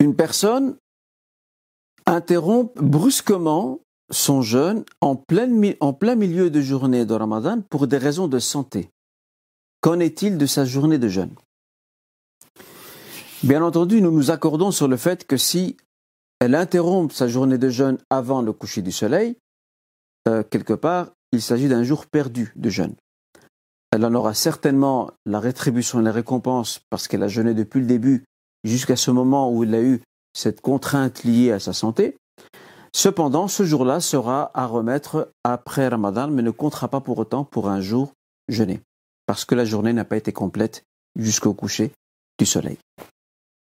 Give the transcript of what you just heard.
une personne interrompt brusquement son jeûne en plein, milieu de journée de Ramadan pour des raisons de santé. Qu'en est-il de sa journée de jeûne? Bien entendu, nous nous accordons sur le fait que si elle interrompt sa journée de jeûne avant le coucher du soleil, euh, quelque part, il s'agit d'un jour perdu de jeûne. Elle en aura certainement la rétribution et la récompense parce qu'elle a jeûné depuis le début jusqu'à ce moment où elle a eu cette contrainte liée à sa santé. Cependant, ce jour-là sera à remettre après Ramadan, mais ne comptera pas pour autant pour un jour jeûné, parce que la journée n'a pas été complète jusqu'au coucher du soleil.